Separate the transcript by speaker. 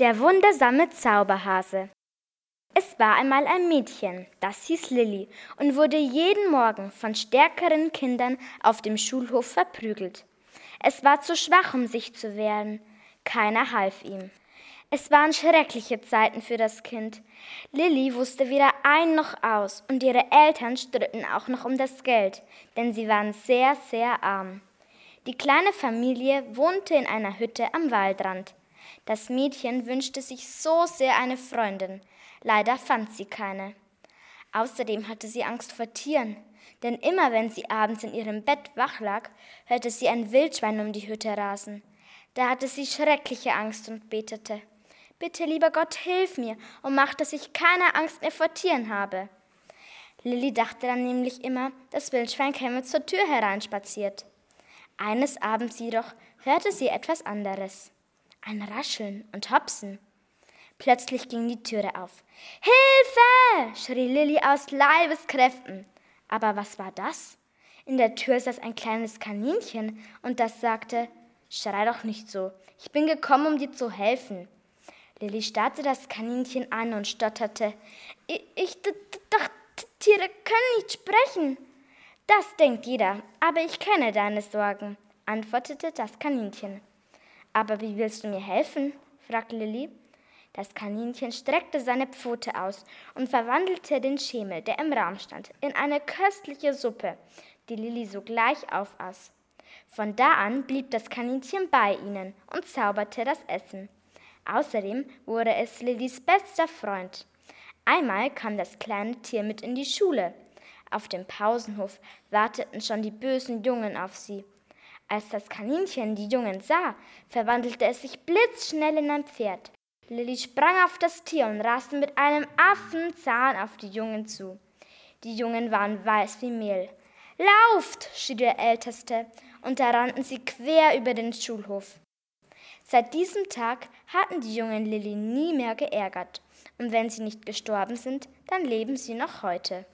Speaker 1: Der wundersame Zauberhase. Es war einmal ein Mädchen, das hieß Lilli und wurde jeden Morgen von stärkeren Kindern auf dem Schulhof verprügelt. Es war zu schwach, um sich zu wehren. Keiner half ihm. Es waren schreckliche Zeiten für das Kind. Lilli wusste weder ein noch aus und ihre Eltern stritten auch noch um das Geld, denn sie waren sehr, sehr arm. Die kleine Familie wohnte in einer Hütte am Waldrand. Das Mädchen wünschte sich so sehr eine Freundin. Leider fand sie keine. Außerdem hatte sie Angst vor Tieren, denn immer wenn sie abends in ihrem Bett wach lag, hörte sie ein Wildschwein um die Hütte rasen. Da hatte sie schreckliche Angst und betete. Bitte, lieber Gott, hilf mir und mach, dass ich keine Angst mehr vor Tieren habe. Lilli dachte dann nämlich immer, das Wildschwein käme zur Tür hereinspaziert. Eines Abends jedoch hörte sie etwas anderes ein Rascheln und Hopsen. Plötzlich ging die Türe auf. Hilfe! schrie Lilli aus Leibeskräften. Aber was war das? In der Tür saß ein kleines Kaninchen und das sagte, Schrei doch nicht so, ich bin gekommen, um dir zu helfen. Lilli starrte das Kaninchen an und stotterte, ich, ich dachte, Tiere können nicht sprechen. Das denkt jeder, aber ich kenne deine Sorgen, antwortete das Kaninchen. Aber wie willst du mir helfen? fragte Lilli. Das Kaninchen streckte seine Pfote aus und verwandelte den Schemel, der im Raum stand, in eine köstliche Suppe, die Lilli sogleich aufaß. Von da an blieb das Kaninchen bei ihnen und zauberte das Essen. Außerdem wurde es Lillis bester Freund. Einmal kam das kleine Tier mit in die Schule. Auf dem Pausenhof warteten schon die bösen Jungen auf sie. Als das Kaninchen die Jungen sah, verwandelte es sich blitzschnell in ein Pferd. Lilli sprang auf das Tier und raste mit einem Affenzahn auf die Jungen zu. Die Jungen waren weiß wie Mehl. Lauft! schrie der Älteste, und da rannten sie quer über den Schulhof. Seit diesem Tag hatten die Jungen Lilli nie mehr geärgert, und wenn sie nicht gestorben sind, dann leben sie noch heute.